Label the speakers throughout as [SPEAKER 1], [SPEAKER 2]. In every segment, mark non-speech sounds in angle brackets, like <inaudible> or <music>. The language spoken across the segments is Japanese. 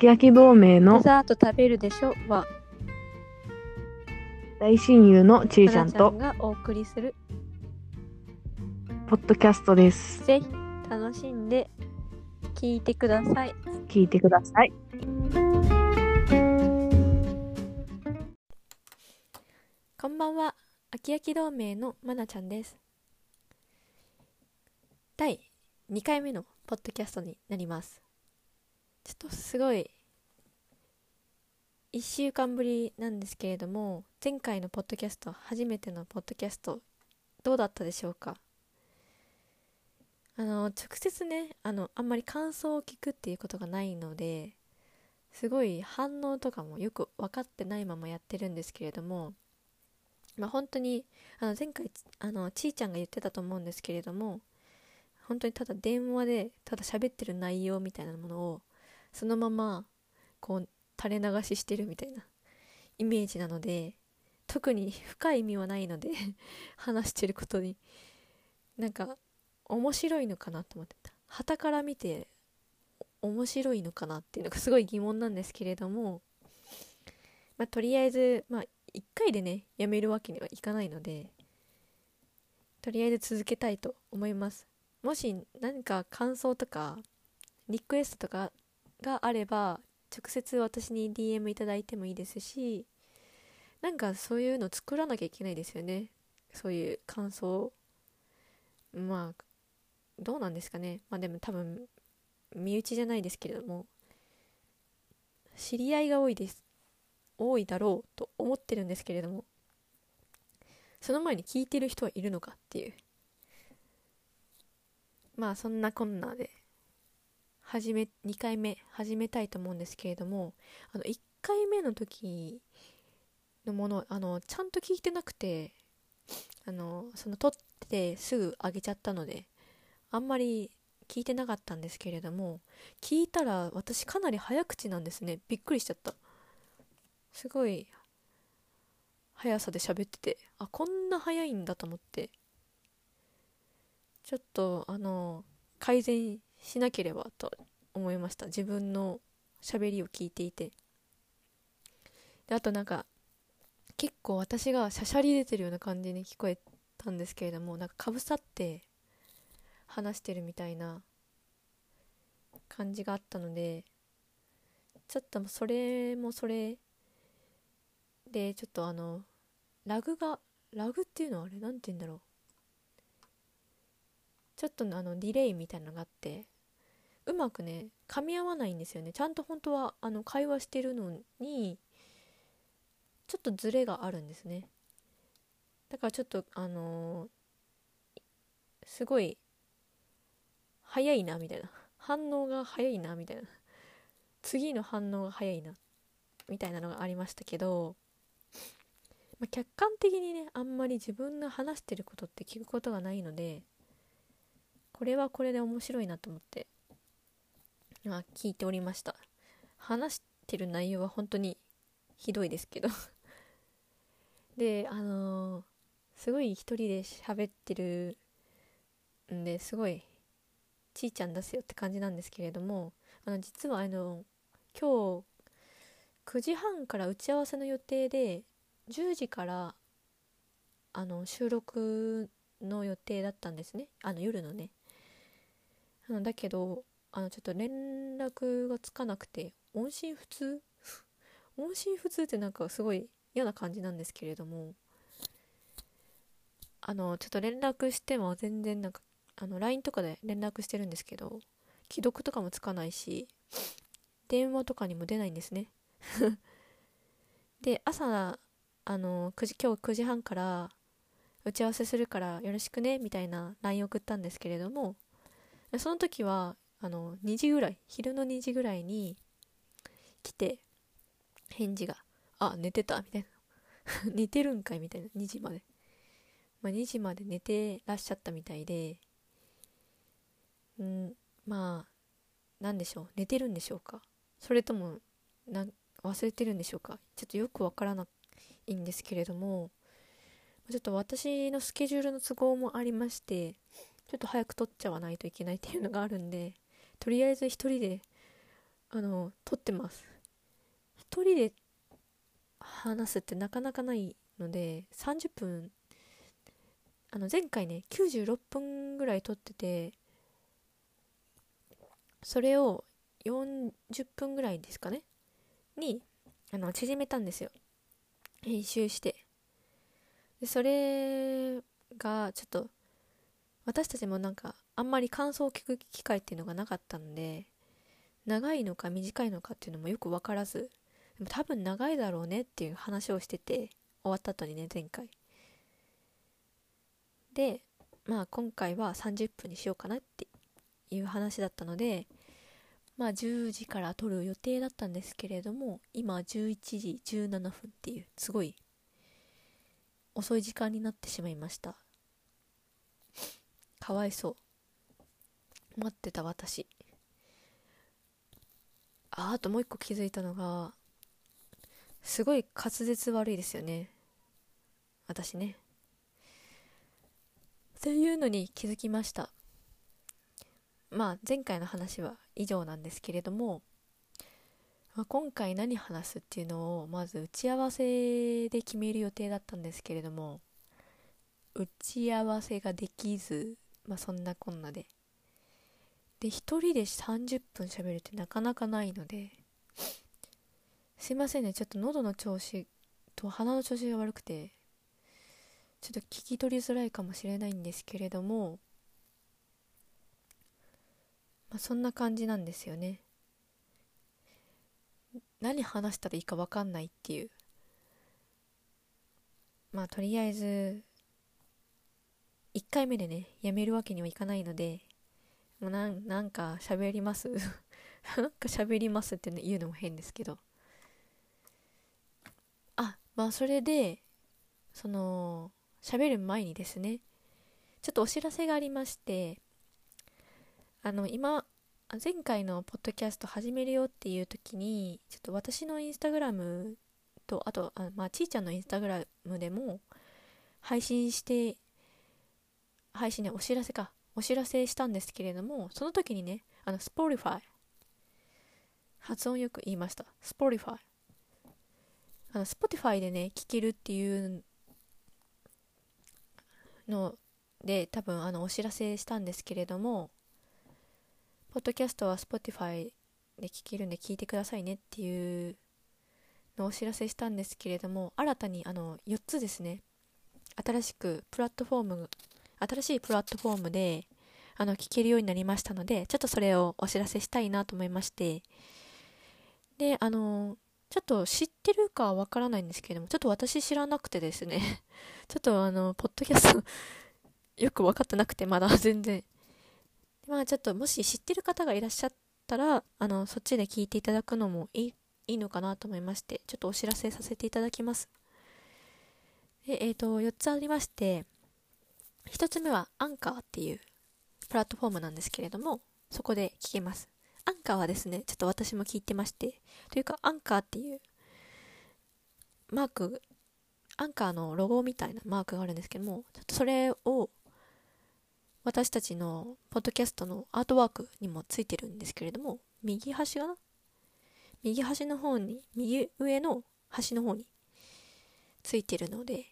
[SPEAKER 1] き焼き同盟
[SPEAKER 2] デ
[SPEAKER 1] の
[SPEAKER 2] ザート食べるでしょ？は。
[SPEAKER 1] 大親友のちいちゃんと
[SPEAKER 2] がお送りする。
[SPEAKER 1] ポッドキャストです。
[SPEAKER 2] ぜひ楽しんで聞いてください。
[SPEAKER 1] 聞いてください。
[SPEAKER 2] こんばんは。秋焼き同盟のまなちゃんです。第2回目のポッドキャストになりますちょっとすごい1週間ぶりなんですけれども前回のポッドキャスト初めてのポッドキャストどうだったでしょうか？あの直接ねあのあんまり感想を聞くっていうことがないのですごい反応とかもよく分かってないままやってるんですけれどもまあ本当にあの前回あのちーちゃんが言ってたと思うんですけれども本当にただ電話でただ喋ってる内容みたいなものをそのままこう垂れ流ししてるみたいなイメージなので特に深い意味はないので <laughs> 話してることになんか面白いのかなと思ってた。旗から見て面白いのかなっていうのがすごい疑問なんですけれどもまあとりあえずまあ1回でねやめるわけにはいかないのでとりあえず続けたいと思います。もし何か感想とかリクエストとかがあれば直接私に DM いただいてもいいですしなんかそういうの作らなきゃいけないですよね。そういう感想。まあどうなんですかね。まあでも多分身内じゃないですけれども。知り合いが多いです。多いだろうと思ってるんですけれども。その前に聞いてる人はいるのかっていう。まあそんなこんなで。始め2回目始めたいと思うんですけれどもあの1回目の時のものあのちゃんと聞いてなくてあのその撮ってすぐ上げちゃったのであんまり聞いてなかったんですけれども聞いたら私かなり早口なんですね。びっくりしちゃった。すごい速さで喋っててあこんな速いんだと思って。ちょっとあの改善しなければと思いました。自分の喋りを聞いていて。であとなんか結構私がしゃしゃり出てるような感じに聞こえたんですけれどもなんかかぶさって話してるみたいな感じがあったのでちょっとそれもそれでちょっとあのラグがラグっていうのはあれ？なんて言うんだろう。ちょっとあのディレイみたいなのがあって。うまくね噛み合わないんですよね。ちゃんと本当はあの会話してるのにちょっとズレがあるんですね。だからちょっとあのーすごい早いなみたいな。反応が早いなみたいな。次の反応が早いなみたいなのがありましたけど、まあ、客観的にねあんまり自分が話してることって聞くことがないのでこれはこれで面白いなと思って、あ、聞いておりました。話してる内容は本当にひどいですけど。<laughs> であのーすごい一人で喋ってるんですごいちいちゃん出すよって感じなんですけれどもあの実はあの今日9時半から打ち合わせの予定で10時からあの収録の予定だったんですね。あの夜のね。あのだけどあのちょっと連絡がつかなくて音信不通？音信不通ってなんかすごい嫌な感じなんですけれどもあのちょっと連絡しても全然なんかあの LINE とかで連絡してるんですけど既読とかもつかないし電話とかにも出ないんですね。<laughs> で朝あの9時今日9時半から打ち合わせするからよろしくねみたいな LINE 送ったんですけれどもその時はあの2時ぐらい昼の2時ぐらいに来て返事が「あ寝てた」みたいな。<laughs> 寝てるんかいみたいな。2時まで。まあ、2時まで寝てらっしゃったみたいでんまあ何でしょう。寝てるんでしょうか。それともな忘れてるんでしょうか。ちょっとよくわからないんですけれどもちょっと私のスケジュールの都合もありましてちょっと早く撮っちゃわないといけないっていうのがあるんでとりあえず一人であの撮ってます。一人で話すってなかなかないので30分あの前回ね96分ぐらい撮っててそれを40分ぐらいですかねにあの縮めたんですよ。編集して。でそれがちょっと私たちもなんかあんまり感想を聞く機会っていうのがなかったんで長いのか短いのかっていうのもよく分からずでも多分長いだろうねっていう話をしてて終わった後にね前回。でまあ今回は30分にしようかなっていう話だったのでまあ10時から撮る予定だったんですけれども今11時17分っていうすごい遅い時間になってしまいました。かわいそう。待ってた私。ああともう一個気づいたのがすごい滑舌悪いですよね。私ね。っていうのに気づきました。まあ前回の話は以上なんですけれども、まあ、今回何話すっていうのをまず打ち合わせで決める予定だったんですけれども打ち合わせができずまあそんなこんなで。で一人で30分喋るってなかなかないので。すいませんね。ちょっと喉の調子と鼻の調子が悪くてちょっと聞き取りづらいかもしれないんですけれども。まあそんな感じなんですよね。何話したらいいか分かんないっていう。まあとりあえず1回目でねやめるわけにはいかないので。もうなんなんか喋ります？<laughs> なんか喋りますって言うのも変ですけど。あまあそれでその喋る前にですね。ちょっとお知らせがありましてあの今前回のポッドキャスト始めるよっていう時にちょっと私のインスタグラムとあとあまあちーちゃんのインスタグラムでも配信して配信ねお知らせか。お知らせしたんですけれどもその時にねあの Spotify 発音よく言いました。Spotify あの Spotify でね聴けるっていうので多分あのお知らせしたんですけれどもポッドキャストは Spotify で聴けるんで聞いてくださいねっていうのをお知らせしたんですけれども新たにあの4つですね。新しくプラットフォーム新しいプラットフォームであの聞けるようになりましたのでちょっとそれをお知らせしたいなと思いまして。であのちょっと知ってるかはわからないんですけれどもちょっと私知らなくてですね。<laughs> ちょっとあのポッドキャスト <laughs> よく分かってなくてまだ全然。まあちょっともし知ってる方がいらっしゃったらあのそっちで聞いていただくのもいいいいのかなと思いましてちょっとお知らせさせていただきます。でえっ、ー、と4つありまして1つ目はアンカーっていうプラットフォームなんですけれどもそこで聞けます。アンカーはですねちょっと私も聞いてましてというかアンカーっていうマークアンカーのロゴみたいなマークがあるんですけどもちょっとそれを私たちのポッドキャストのアートワークにもついてるんですけれども右端が右端の方に右上の端の方についてるので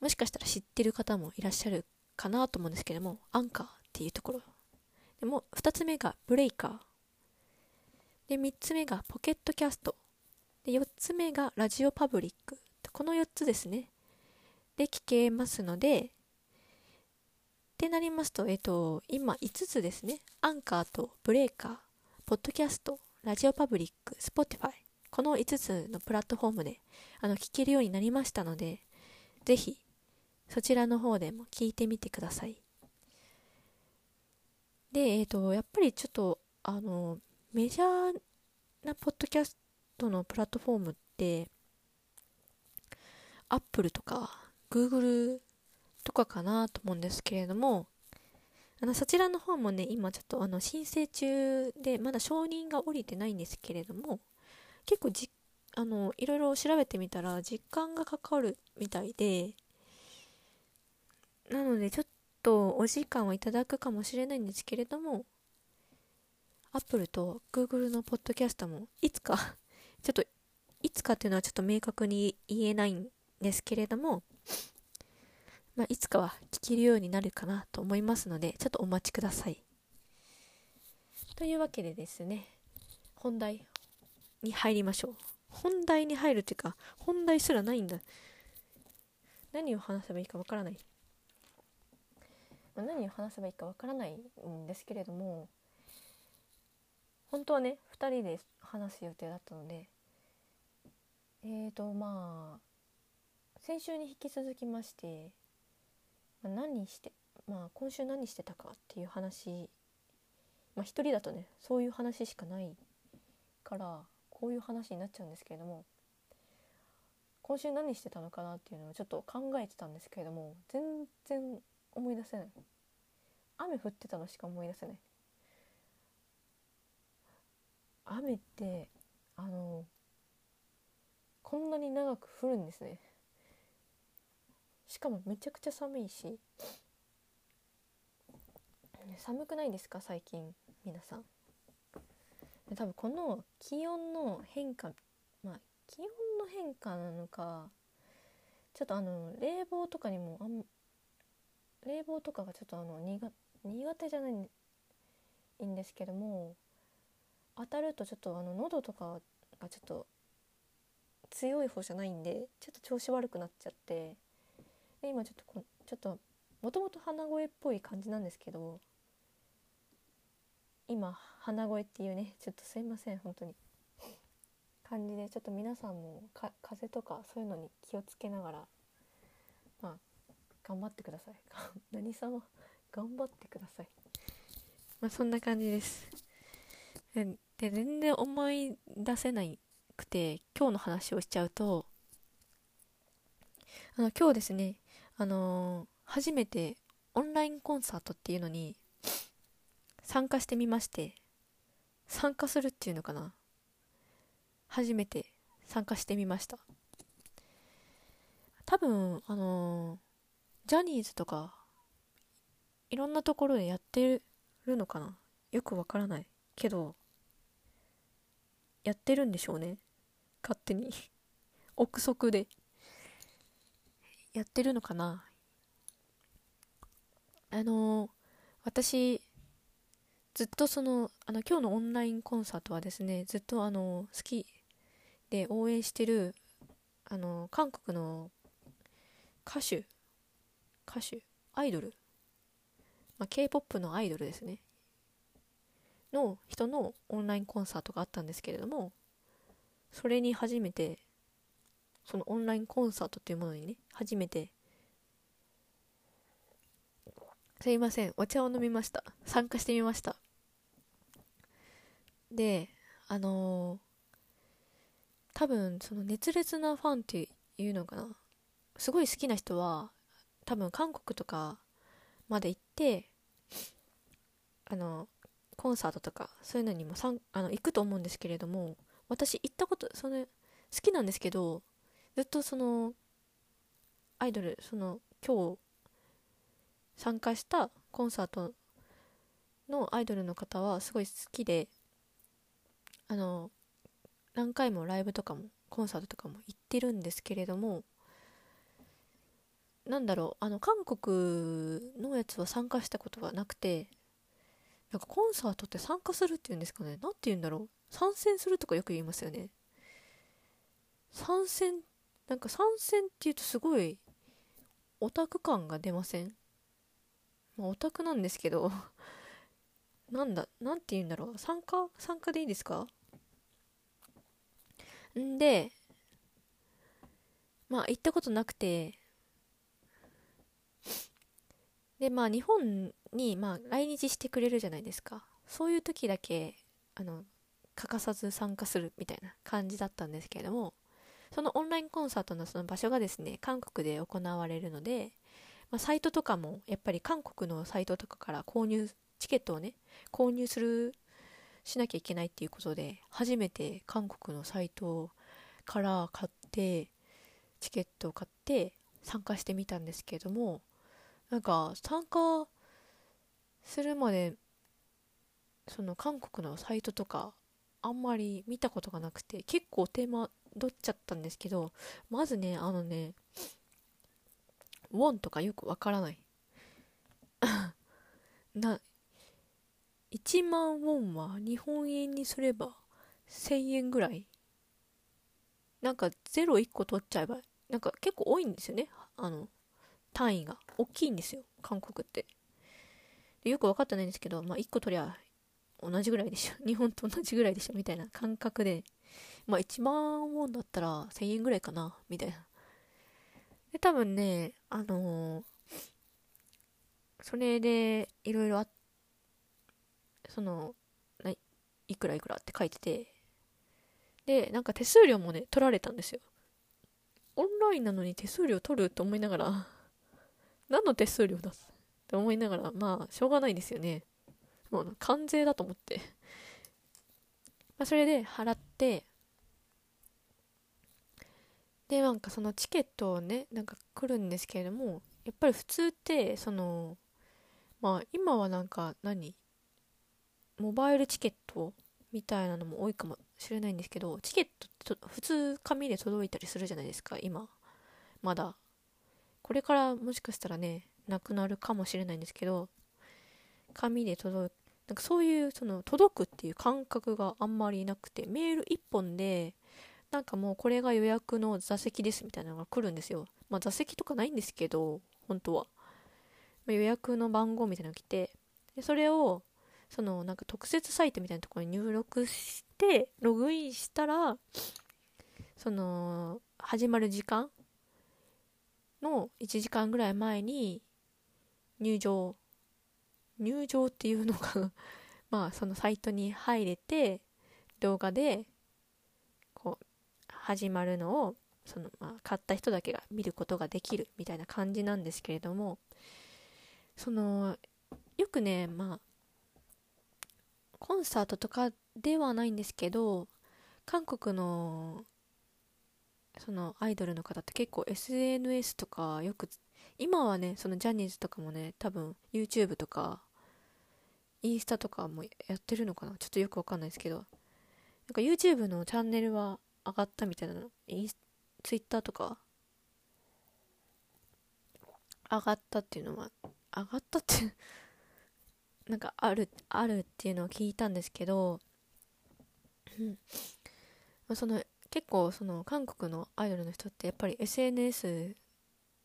[SPEAKER 2] もしかしたら知ってる方もいらっしゃるかなと思うんですけどもアンカーっていうところ。でも2つ目がブレイカー。で3つ目がポケットキャスト。で4つ目がラジオパブリック。この4つですね。で聞けますのでってなりますと、えっと、今5つですね。アンカーとブレーカー、ポッドキャスト、ラジオパブリック、スポティファイ。この5つのプラットフォームであの聞けるようになりましたので、ぜひそちらの方でも聞いてみてください。で、えっ、と、やっぱりちょっと、あの、メジャーなポッドキャストのプラットフォームって、Apple とか Google とかかなと思うんですけれどもあのそちらの方もね今ちょっとあの申請中でまだ承認が下りてないんですけれども結構じあのいろいろ調べてみたら実感がかかるみたいでなのでちょっとお時間をいただくかもしれないんですけれども Apple と Google のポッドキャストもいつか <laughs> ちょっといつかっていうのはちょっと明確に言えないんですけれども、まあ、いつかは聞けるようになるかなと思いますのでちょっとお待ちください。というわけでですね本題に入りましょう。本題に入るっていうか本題すらないんだ。何を話せばいいかわからない。まあ、何を話せばいいかわからないんですけれども本当はね2人で話す予定だったのでえーとまあ先週に引き続きまして、まあ、何してまあ今週何してたかっていう話まあ一人だとねそういう話しかないからこういう話になっちゃうんですけれども今週何してたのかなっていうのをちょっと考えてたんですけれども全然思い出せない。雨降ってたのしか思い出せない。雨ってあのこんなに長く降るんですね。しかもめちゃくちゃ寒いし。寒くないですか？最近皆さん。多分この気温の変化まあ気温の変化なのかちょっとあの冷房とかにもあん冷房とかがちょっとあの苦苦手じゃないんですけども当たるとちょっとあの喉とかがちょっと強い方じゃないんでちょっと調子悪くなっちゃってで今ちょっとこちょっともともと鼻声っぽい感じなんですけど今鼻声っていうねちょっとすいません本当に。感じでちょっと皆さんもか風邪とかそういうのに気をつけながらまあ頑張ってください。<laughs> 何様？頑張ってください。まあそんな感じです。で全然思い出せないくて今日の話をしちゃうとあの今日ですねあのー、初めてオンラインコンサートっていうのに参加してみまして参加するっていうのかな。初めて参加してみました。多分あのージャニーズとかいろんなところでやってるのかな？よくわからない。けどやってるんでしょうね。勝手に。<laughs> 憶測で。やってるのかな？あのー、私ずっとそのあの今日のオンラインコンサートはですねずっとあの好きで応援してるあの韓国の歌手歌手アイドル、まあ、K-POP のアイドルですね。の人のオンラインコンサートがあったんですけれどもそれに初めてそのオンラインコンサートというものにね初めてすいませんお茶を飲みました。参加してみました。であのー、多分その熱烈なファンっていうのかな。すごい好きな人は多分韓国とかまで行ってあのコンサートとかそういうのにもさんあの行くと思うんですけれども私行ったことその好きなんですけどずっとそのアイドルその今日参加したコンサートのアイドルの方はすごい好きであの何回もライブとかもコンサートとかも行ってるんですけれどもなんだろうあの韓国のやつは参加したことがなくてなんかコンサートって参加するっていうんですかね何て言うんだろう参戦するとかよく言いますよね。参戦なんか参戦って言うとすごいオタク感が出ません？まあオタクなんですけど <laughs> なんだなんて言うんだろう参加参加でいいですか？んでまあ行ったことなくてでまあ日本にまあ来日してくれるじゃないですか。そういう時だけあの欠かさず参加するみたいな感じだったんですけれどもそのオンラインコンサートのその場所がですね韓国で行われるので、まあ、サイトとかもやっぱり韓国のサイトとかから購入チケットをね購入するしなきゃいけないっていうことで初めて韓国のサイトから買ってチケットを買って参加してみたんですけれども、なんか参加するまでその韓国のサイトとかあんまり見たことがなくて結構手間取っちゃったんですけどまずねあのねウォンとかよくわからない。<laughs> な1万ウォンは日本円にすれば1000円ぐらい。なんか01個取っちゃえばなんか結構多いんですよね。あの単位が大きいんですよ韓国って。よく分かってないんですけど、まあ、1個取りゃ同じぐらいでしょ。<laughs> 日本と同じぐらいでしょみたいな感覚で。まあ1万ウォンだったら1000円ぐらいかなみたいな。で多分ねあのー、それでいろいろあそのいくらいくらって書いてて。でなんか手数料もね取られたんですよ。オンラインなのに手数料取ると思いながら。何の手数料だって思いながらまあしょうがないですよね。もう関税だと思って。まあそれで払ってでなんかそのチケットをねなんか来るんですけれどもやっぱり普通ってそのまあ今はなんか何モバイルチケットみたいなのも多いかもしれないんですけどチケットって普通紙で届いたりするじゃないですか今。まだ。これからもしかしたらねなくなるかもしれないんですけど紙で届くなんかそういうその届くっていう感覚があんまりなくてメール1本でなんかもうこれが予約の座席ですみたいなのが来るんですよ。まあ座席とかないんですけど、本当は。まあ、予約の番号みたいなのが来て、でそれを、そのなんか特設サイトみたいなところに入力して、ログインしたら、その、始まる時間の1時間ぐらい前に入場、入場っていうのが <laughs> まあそのサイトに入れて、動画でこう始まるのをその、まあ、買った人だけが見ることができるみたいな感じなんですけれどもそのよくねまあコンサートとかではないんですけど韓国のそのアイドルの方って結構 SNS とかよく今はねそのジャニーズとかもね多分 YouTube とかインスタとかもやってるのかな？ちょっとよくわかんないですけど。なんか YouTube のチャンネルは上がったみたいなの？インスツイッターとか？上がったっていうのは上がったって <laughs> なんかあるあるっていうのを聞いたんですけど、その結構その韓国のアイドルの人ってやっぱり SNS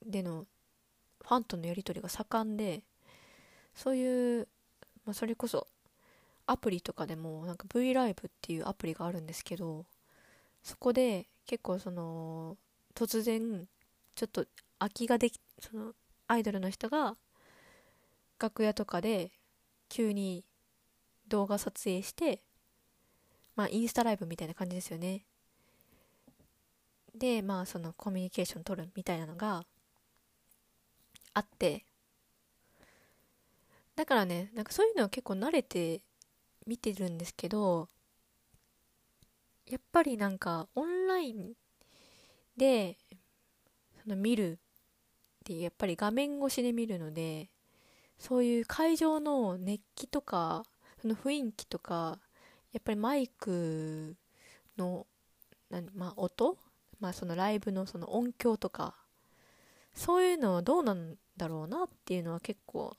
[SPEAKER 2] でのファンとのやり取りが盛んでそういう、まあ、それこそアプリとかでもなんか V ライブっていうアプリがあるんですけどそこで結構その突然ちょっと空きができそのアイドルの人が楽屋とかで急に動画撮影してまあインスタライブみたいな感じですよね。でまあそのコミュニケーション取るみたいなのがあって。だからねなんかそういうのは結構慣れて見てるんですけどやっぱりなんかオンラインでその見るってやっぱり画面越しで見るのでそういう会場の熱気とかその雰囲気とかやっぱりマイクの何、まあ、音、まあ、そのライブのその音響とかそういうのはどうなんだろうなっていうのは結構、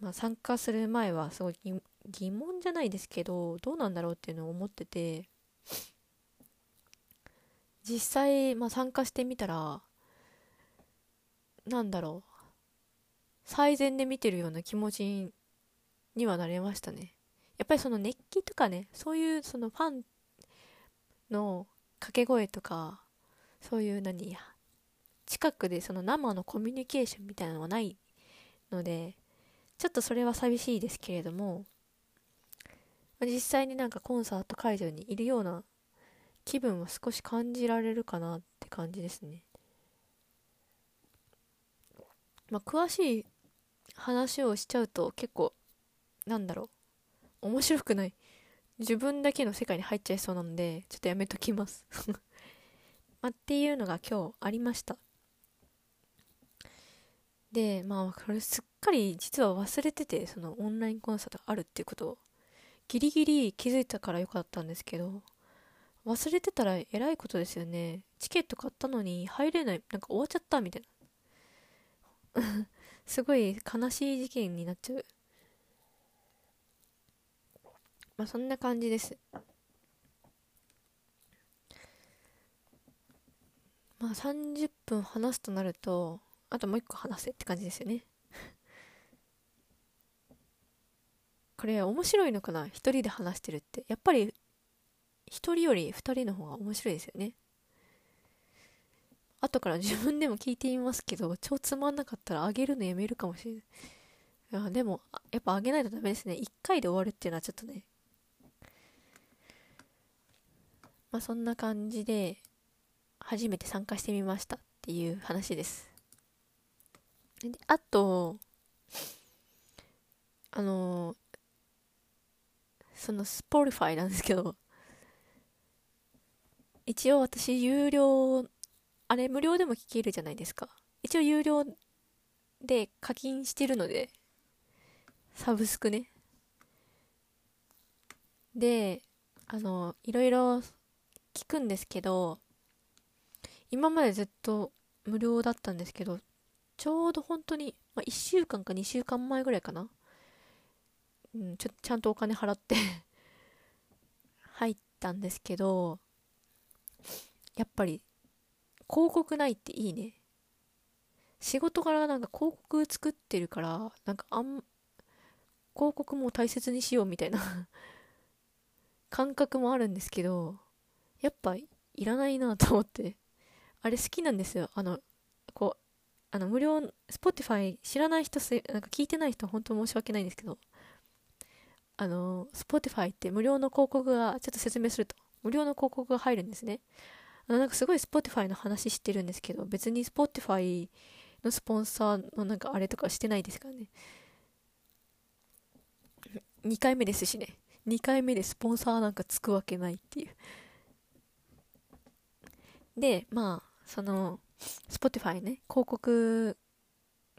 [SPEAKER 2] まあ、参加する前はすごい疑問じゃないですけどどうなんだろうっていうのを思ってて実際、まあ、参加してみたらなんだろう最善で見てるような気持ちにはなれましたね。やっぱりその熱気とかねそういうそのファンの掛け声とかそういう何や近くでその生のコミュニケーションみたいなのはないのでちょっとそれは寂しいですけれども実際になんかコンサート会場にいるような気分は少し感じられるかなって感じですね。まあ、詳しい話をしちゃうと結構なんだろう面白くない自分だけの世界に入っちゃいそうなのでちょっとやめときます。<laughs> まあ、っていうのが今日ありました。でまあこれすっかり実は忘れててそのオンラインコンサートがあるっていうことをギリギリ気づいたからよかったんですけど忘れてたらえらいことですよね。チケット買ったのに入れないなんか終わっちゃったみたいな。<laughs> すごい悲しい事件になっちゃう。まあそんな感じです。まあ30分話すとなるとあともう一個話せって感じですよね。<laughs> これ面白いのかな？一人で話してるって。やっぱり一人より二人の方が面白いですよね。後から自分でも聞いてみますけど超つまんなかったらあげるのやめるかもしれない。いやでもやっぱあげないとダメですね。一回で終わるっていうのはちょっとねまあそんな感じで初めて参加してみましたっていう話です。であとあのその Spotify なんですけど一応私有料あれ無料でも聞けるじゃないですか。一応有料で課金してるのでサブスクね。であのいろいろ聞くんですけど今までずっと無料だったんですけどちょうど本当に、まあ、1週間か2週間前ぐらいかな、うん、ちょちゃんとお金払って <laughs> 入ったんですけどやっぱり広告ないっていいね。仕事柄なんか広告作ってるからなんかあん広告も大切にしようみたいな <laughs> 感覚もあるんですけどやっぱいらないなと思って。あれ好きなんですよ。あのこうあの無料 Spotify 知らない人すなんか聞いてない人本当申し訳ないんですけど。あの Spotify って無料の広告がちょっと説明すると。無料の広告が入るんですね。あのなんかすごい Spotify の話してるんですけど別に Spotify のスポンサーのなんかあれとかしてないですからね。2回目ですしね。2回目でスポンサーなんかつくわけないっていう。でまあその Spotify ね広告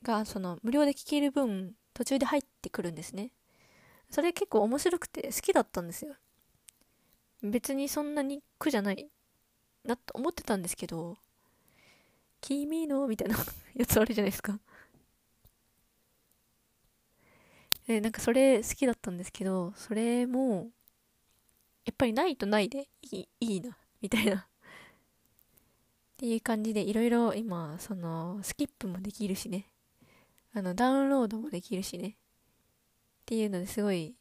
[SPEAKER 2] がその無料で聴ける分途中で入ってくるんですね。それ結構面白くて好きだったんですよ。別にそんなに苦じゃないなと思ってたんですけど君のみたいなやつあるじゃないですか。でなんかそれ好きだったんですけどそれもやっぱりないとないでいいいいなみたいな。っていう感じでいろいろ今そのスキップもできるしね。あのダウンロードもできるしね。っていうのですごい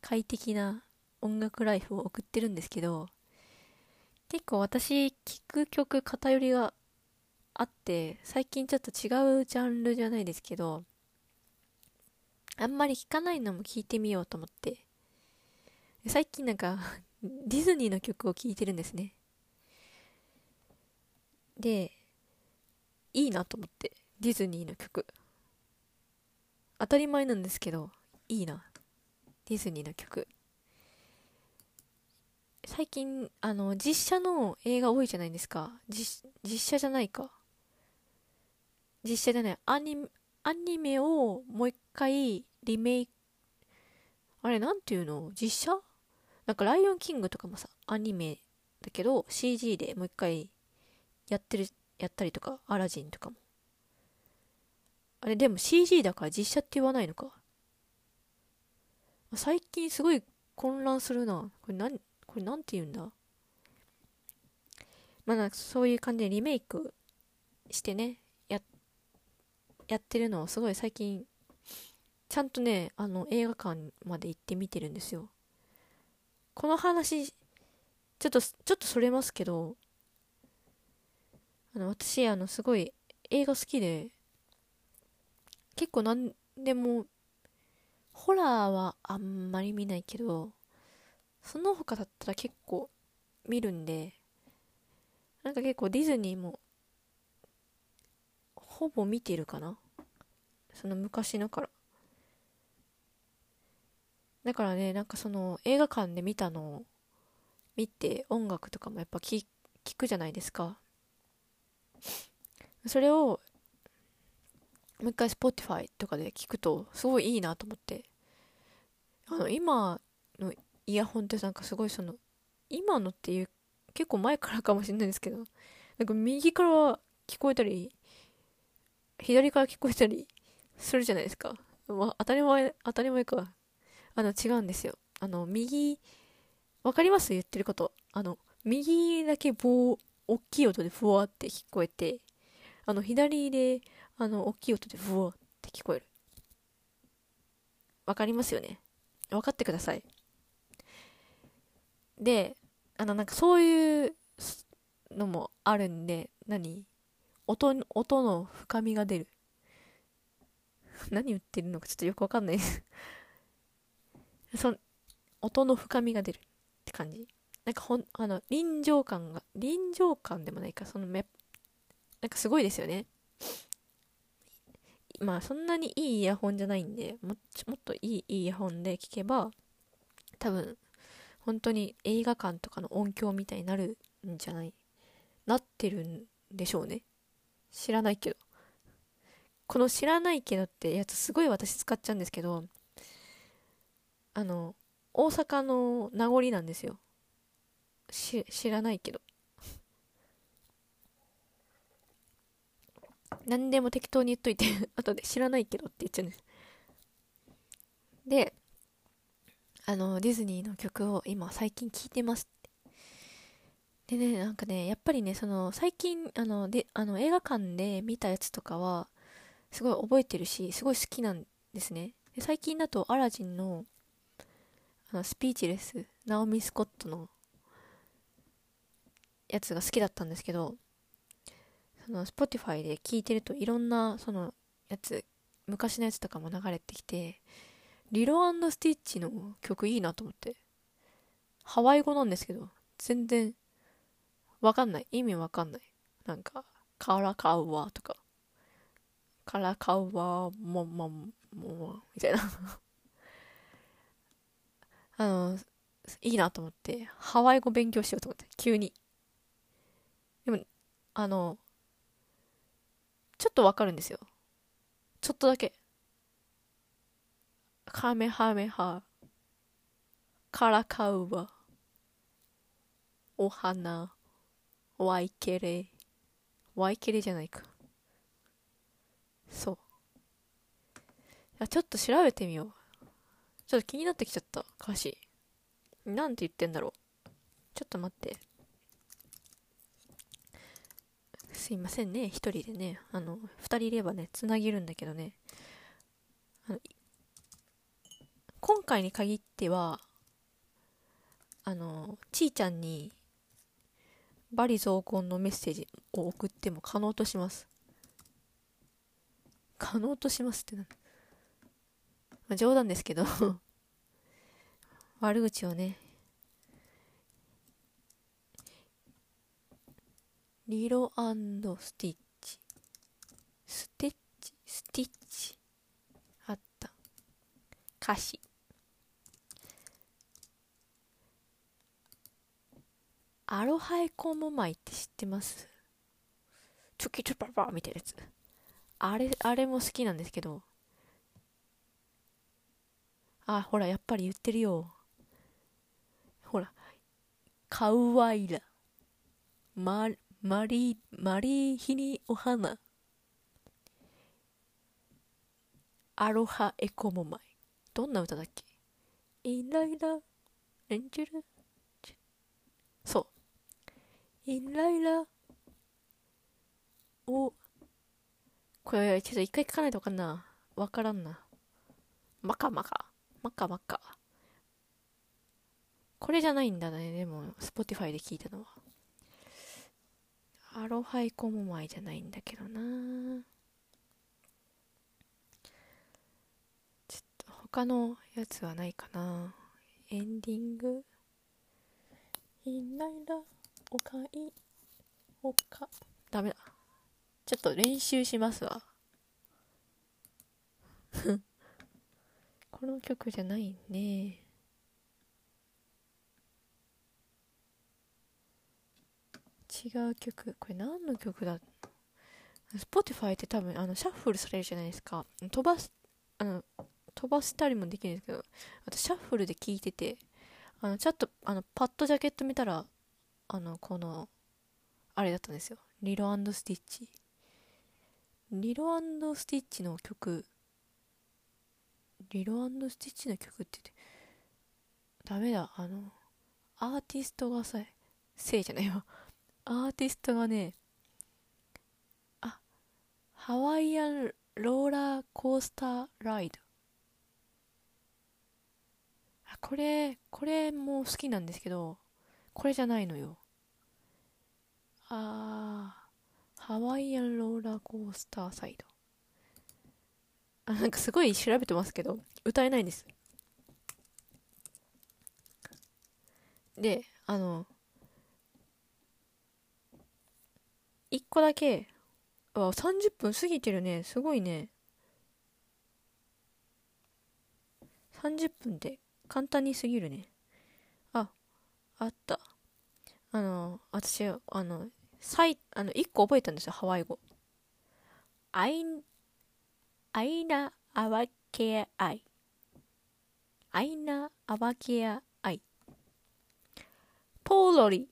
[SPEAKER 2] 快適な音楽ライフを送ってるんですけど結構私聴く曲偏りがあって最近ちょっと違うジャンルじゃないですけどあんまり聴かないのも聴いてみようと思って。最近なんか <laughs> ディズニーの曲を聴いてるんですね。でいいなと思ってディズニーの曲。当たり前なんですけどいいな。ディズニーの曲。最近あの実写の映画多いじゃないですか。実写じゃないか。実写じゃない。アニアニメをもう一回リメイクあれなんていうの？実写？なんかライオンキングとかもさアニメだけど CG でもう一回やってるやったりとかアラジンとかも。あれでも CG だから実写って言わないのか。最近すごい混乱するな。これ何これ何て言うんだ。まあそういう感じでリメイクしてねややってるのをすごい最近ちゃんとねあの映画館まで行って見てるんですよ。この話ちょっとちょっとそれますけどあの私あのすごい映画好きで結構何でもホラーはあんまり見ないけどその他だったら結構見るんでなんか結構ディズニーもほぼ見てるかな？その昔のから。だからねなんかその映画館で見たのを見て音楽とかもやっぱ聞くじゃないですか。それをもう一回 Spotify とかで聞くとすごいいいなと思って。あの今のイヤホンってなんかすごいその今のっていう結構前からかもしれないんですけどなんか右から聞こえたり左から聞こえたりするじゃないですか、まあ、当たり前当たり前か。あの違うんですよ。あの右わかります？言ってること。あの右だけ棒大きい音でふわって聞こえてあの左であの大きい音でふわって聞こえる。わかりますよね？分かってください。であのなんかそういうのもあるんで何？音音の深みが出る。<laughs> 何言ってるのかちょっとよくわかんない。で <laughs> すそ音の深みが出るって感じ。なんかほんあの臨場感が臨場感でもないかそのめなんかすごいですよね。まあそんなにいいイヤホンじゃないんでももっといいイヤホンで聞けば多分本当に映画館とかの音響みたいになるんじゃないなってるんでしょうね。知らないけど。この知らないけどってやつすごい私使っちゃうんですけどあの大阪の名残なんですよ。し知らないけど。何でも適当に言っといて <laughs> 後で知らないけどって言っちゃうんですであのディズニーの曲を今最近聴いてますでねなんかねやっぱりねその最近あのであの映画館で見たやつとかはすごい覚えてるしすごい好きなんですね。で最近だとアラジンのあのスピーチレスナオミ・スコットのやつが好きだったんですけどその Spotify で聴いてるといろんなそのやつ昔のやつとかも流れてきてリロスティッチの曲いいなと思って。ハワイ語なんですけど全然わかんない。意味わかんない。なんかカラカウワとか。カラカウワモンモンモンみたいな。<laughs> あのいいなと思ってハワイ語勉強しようと思って急に。あのちょっとわかるんですよ。ちょっとだけ。カメハメハ。カラカウバ。お花。ワイケレ。ワイケレじゃないか。そう。ちょっと調べてみよう。ちょっと気になってきちゃった。歌詞なんて言ってんだろう。ちょっと待って。すいませんね。一人でね。あの二人いればねつなげるんだけどね。今回に限ってはあのちーちゃんにバリ増婚のメッセージを送っても可能とします。可能としますってな、まあ、冗談ですけど。<laughs> 悪口をねリロスティッチ。スティッチ？スティッチ？あった。歌詞。アロハエコモマイって知ってます？チョキチョパパみたいなやつ。あれあれも好きなんですけど。あほらやっぱり言ってるよ。ほら。カウアイラ。ママリマリーヒニお花アロハエコモマイ。どんな歌だっけ？イライラ。エンジェル。そう。イライラ。おこれちょっと一回聞かないとわかんな。わからんな。マカマカ。マカマカ。これじゃないんだね。でも Spotify で聞いたのは。アロハイコモマイじゃないんだけどな。ちょっと他のやつはないかな。エンディング？イライラおかい？おか。ダメだ。ちょっと練習しますわ。<laughs> この曲じゃないね。違う曲。これ何の曲だ？Spotify って多分あのシャッフルされるじゃないですか。飛ばすあの飛ばしたりもできるんですけどあとシャッフルで聞いててあのちょっとあのパッドジャケット見たらあのこのあれだったんですよ。リロスティッチリロスティッチの曲。リロスティッチの曲って言ってダメだ。あのアーティストがさえせいじゃないわ。アーティストがねあハワイアンローラーコースターライド。あこれこれも好きなんですけどこれじゃないのよ。あーハワイアンローラーコースターサイド。あなんかすごい調べてますけど歌えないんです。であの1個だけ。わ30分過ぎてるね。すごいね。30分で簡単に過ぎるね。ああった。あの私あのさいあの1個覚えたんですよハワイ語。アイアイナアワケアイ。アイナアワケアアイ。ポーロリ。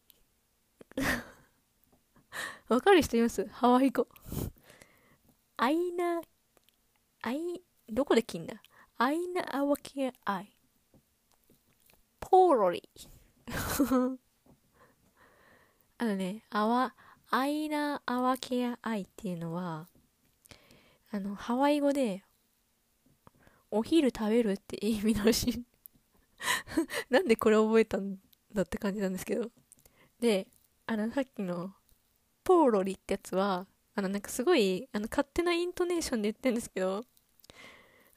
[SPEAKER 2] わかる人いますハワイ語。アイナ、アイ、どこで切んだ？アイナアワケアイ。ポーロリ。<laughs> あのね、アワ、アイナアワケアアイっていうのは、あの、ハワイ語で、お昼食べるって意味らしい。<laughs> なんでこれ覚えたんだって感じなんですけど。で、あの、さっきの、ポーロリってやつは、あの、なんかすごい、あの、勝手なイントネーションで言ってるんですけど、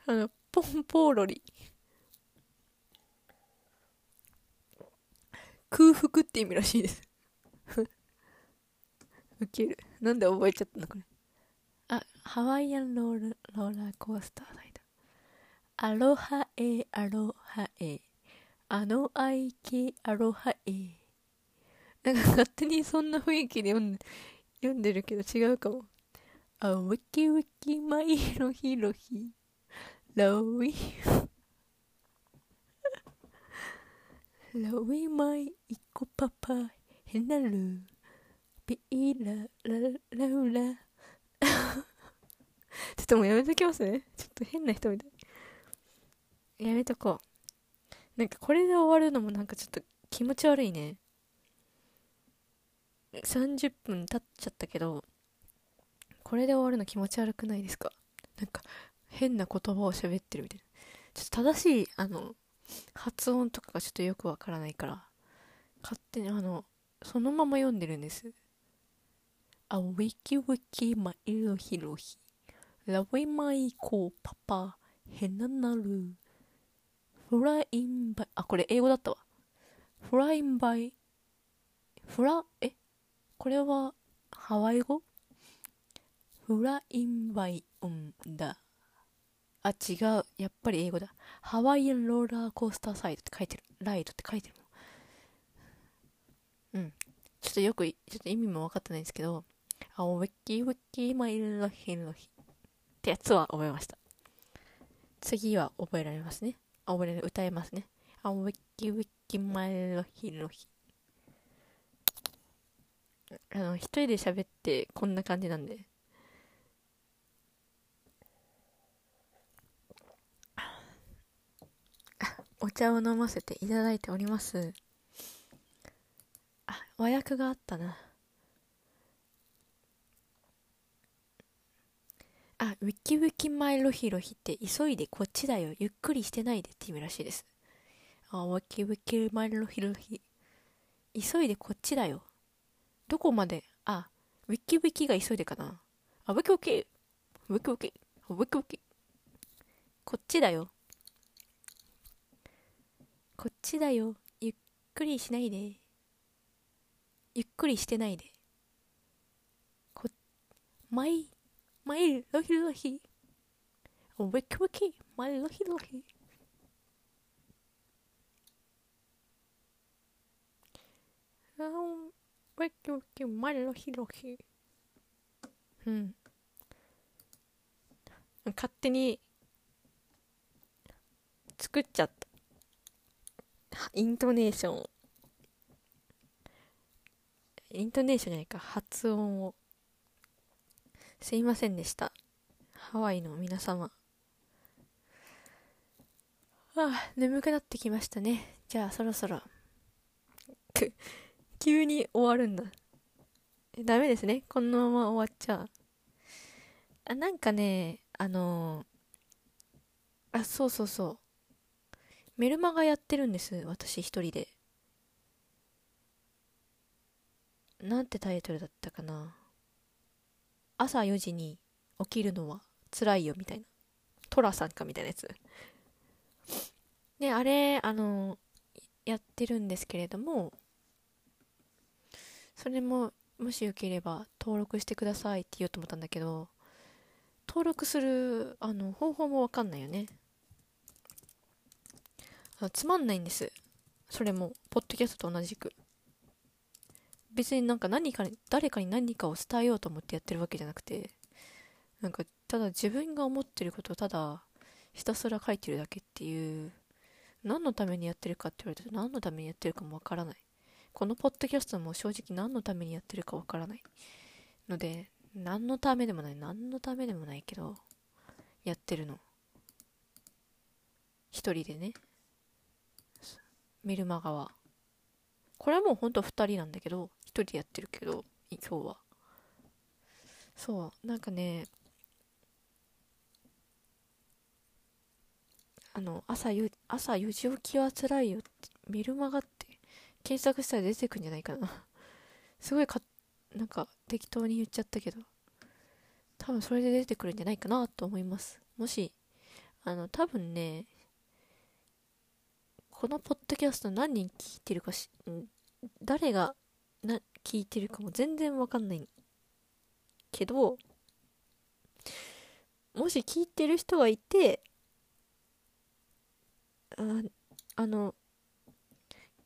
[SPEAKER 2] あの、ポンポーロリ。空腹って意味らしいです <laughs> ウケる。なんで覚えちゃったのこれ。あ、ハワイアンローラローラーコースターライド。アロハエアロハエ。あのアイケアロハエ。なんか勝手にそんな雰囲気で読んで読んでるけど違うかも。あ、ウィキウィキマイロヒロヒ。ロウィ。ロウィマイイコパパヘナル。ピーラララウラ。<laughs> ちょっともうやめときますね。ちょっと変な人みたい。やめとこう。なんかこれで終わるのもなんかちょっと気持ち悪いね。30分経っちゃったけどこれで終わるの気持ち悪くないですか？なんか変な言葉を喋ってるみたいな。ちょっと正しいあの発音とかがちょっとよくわからないから勝手にあのそのまま読んでるんです。あウィキウィキマイロヒロヒラウィマイコパパヘナナルフラインバイあこれ英語だったわ。フラインバイフラえ？これはハワイ語？フラインバイオンだ。あ、違う。やっぱり英語だ。ハワイアンローラーコースターサイドって書いてる。ライドって書いてるもん。うん。ちょっとよく、ちょっと意味も分かってないんですけど、あ、ウィッキーウィッキーマイルロヒロヒってやつは覚えました。次は覚えられますね。覚えられ。歌えますね。あ、ウィッキーウィッキーマイルロヒロヒ。あの、一人で喋ってこんな感じなんで。お茶を飲ませていただいております。あ、和訳があったな。あ、ウィキウィキマイロヒロヒって急いでこっちだよ。ゆっくりしてないでって意味らしいです。あ、ウィキウィキマイロヒロヒ。急いでこっちだよ。どこまで、あ、ウィキウィキが急いでかな。あ、ウィキウィキ、ウィキウィキ、ウィキウィキ。こっちだよ。こっちだよ。ゆっくりしないで。ゆっくりしてないで。こ、マイ、マイロヒロヒ。ウィキウィキ、マイロヒロヒ。あウキウキマロヒロヒうん勝手に作っちゃったイントネーションイントネーションじゃないか。発音を。すいませんでした。ハワイの皆様。ああ眠くなってきましたね。じゃあそろそろ。急に終わるんだ。ダメですね。このまま終わっちゃう。あなんかねあのー、あそうそうそう。メルマガやってるんです。私一人で。なんてタイトルだったかな。朝4時に起きるのは辛いよみたいな。トラさんかみたいなやつ。であれあのやってるんですけれどもそれももしよければ登録してくださいって言おうと思ったんだけど登録するあの方法もわかんないよね。あつまんないんです。それもポッドキャストと同じく。別になんか何か誰かに何かを伝えようと思ってやってるわけじゃなくてなんかただ自分が思ってることをただひたすら書いてるだけっていう何のためにやってるかって言われると何のためにやってるかもわからない。このポッドキャストも正直何のためにやってるかわからないので何のためでもない何のためでもないけどやってるの。一人でね。メルマガはこれはもうほんと2人なんだけど1人でやってるけど今日は。そう。なんかねあの朝ゆ朝4時起きはつらいよってメルマガ検索したら出てくんじゃないかな。<laughs> すごいかなんか適当に言っちゃったけど。多分それで出てくるんじゃないかなと思います。もしあの多分ねこのポッドキャスト何人聞いてるかし、誰がな聞いてるかも全然わかんないけど、もし聞いてる人がいて、ああの、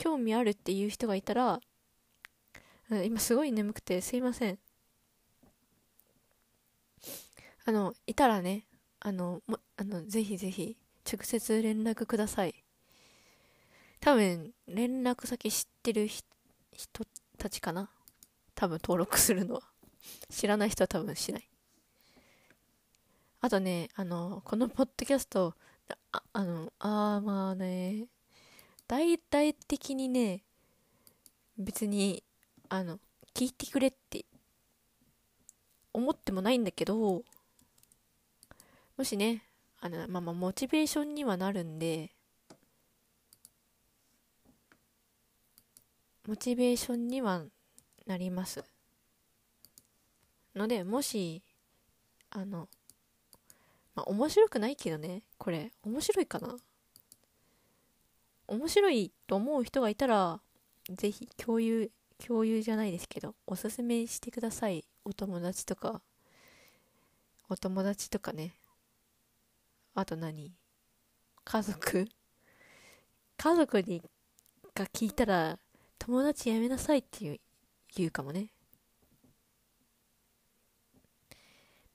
[SPEAKER 2] 興味あるっていう人がいたら、今すごい眠くてすいません。あの、いたらね、あの、もあのぜひぜひ直接連絡ください。多分、連絡先知ってる人たちかな？多分登録するのは。知らない人は多分しない。あとね、あの、このポッドキャスト、ああの、あーまあね、大体的にね、別に、あの、聞いてくれって思ってもないんだけど、もしね、あの、まあまあ、モチベーションにはなるんで、モチベーションにはなります。のでもしあのまあ面白くないけどねこれ面白いかな。面白いと思う人がいたらぜひ共有共有じゃないですけどおすすめしてください。お友達とか。お友達とかね。あと何？家族？家族にが聞いたら友達やめなさいっていう言うかもね。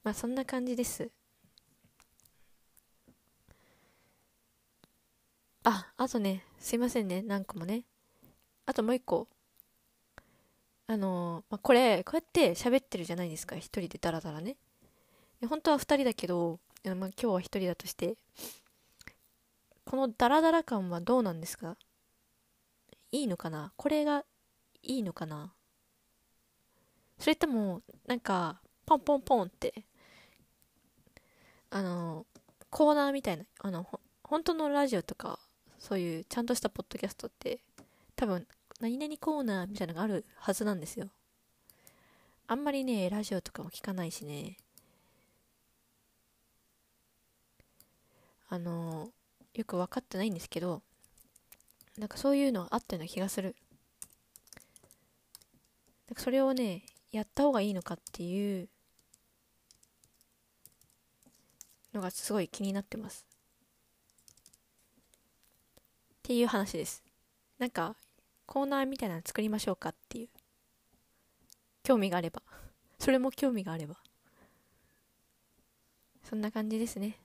[SPEAKER 2] まあそんな感じです。ああとね。すいませんね何個もね。あともう一個。あの、まあ、これこうやって喋ってるじゃないですか。一人でダラダラね。本当は二人だけど、まあ、今日は一人だとして。このダラダラ感はどうなんですか？いいのかな？これがいいのかな？それともなんかポンポンポンって。あのコーナーみたいなあの本当のラジオとかそういうちゃんとしたポッドキャストって多分何々コーナーみたいなのがあるはずなんですよ。あんまりねラジオとかも聞かないしね。あのよく分かってないんですけどなんかそういうのあったような気がする。なんかそれをねやった方がいいのかっていうのがすごい気になってます。っていう話です。なんかコーナーみたいなの作りましょうかっていう。興味があれば。<laughs> それも興味があれば。そんな感じですね。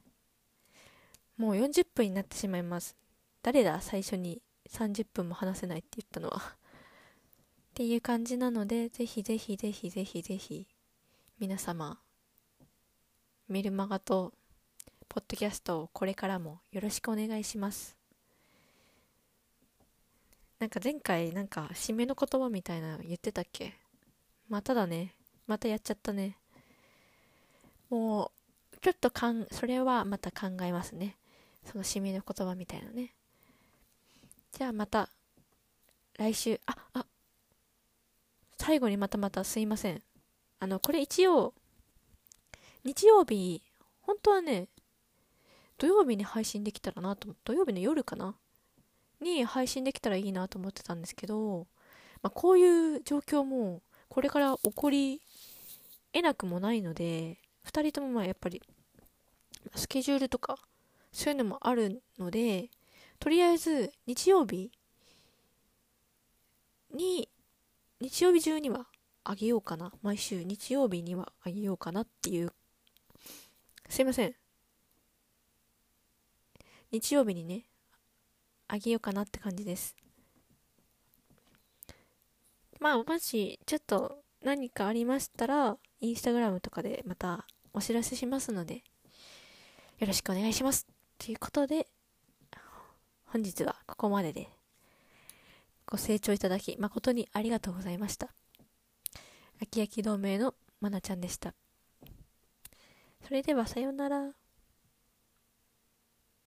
[SPEAKER 2] もう40分になってしまいます。誰だ最初に30分も話せないって言ったのは。っていう感じなのでぜひぜひぜひぜひぜひ皆様メルマガとポッドキャストをこれからもよろしくお願いします。なんか前回なんか締めの言葉みたいなの言ってたっけ？まただね。またやっちゃったね。もうちょっとかんそれはまた考えますね。その締めの言葉みたいなね。じゃあまた来週。ああ。最後にまたまたすいません。あのこれ一応日曜日本当はね土曜日に配信できたらなと思って土曜日の夜かな。に配信できたらいいなと思ってたんですけど、まあ、こういう状況もこれから起こり得なくもないので2人ともまあやっぱりスケジュールとかそういうのもあるのでとりあえず日曜日に日曜日中にはあげようかな。毎週日曜日にはあげようかなっていう。すいません。日曜日にねあげようかなって感じです。まあもしちょっと何かありましたらインスタグラムとかでまたお知らせしますのでよろしくお願いしますということで本日はここまででご清聴いただき誠にありがとうございました。あきやき同盟のまなちゃんでした。それではさようなら。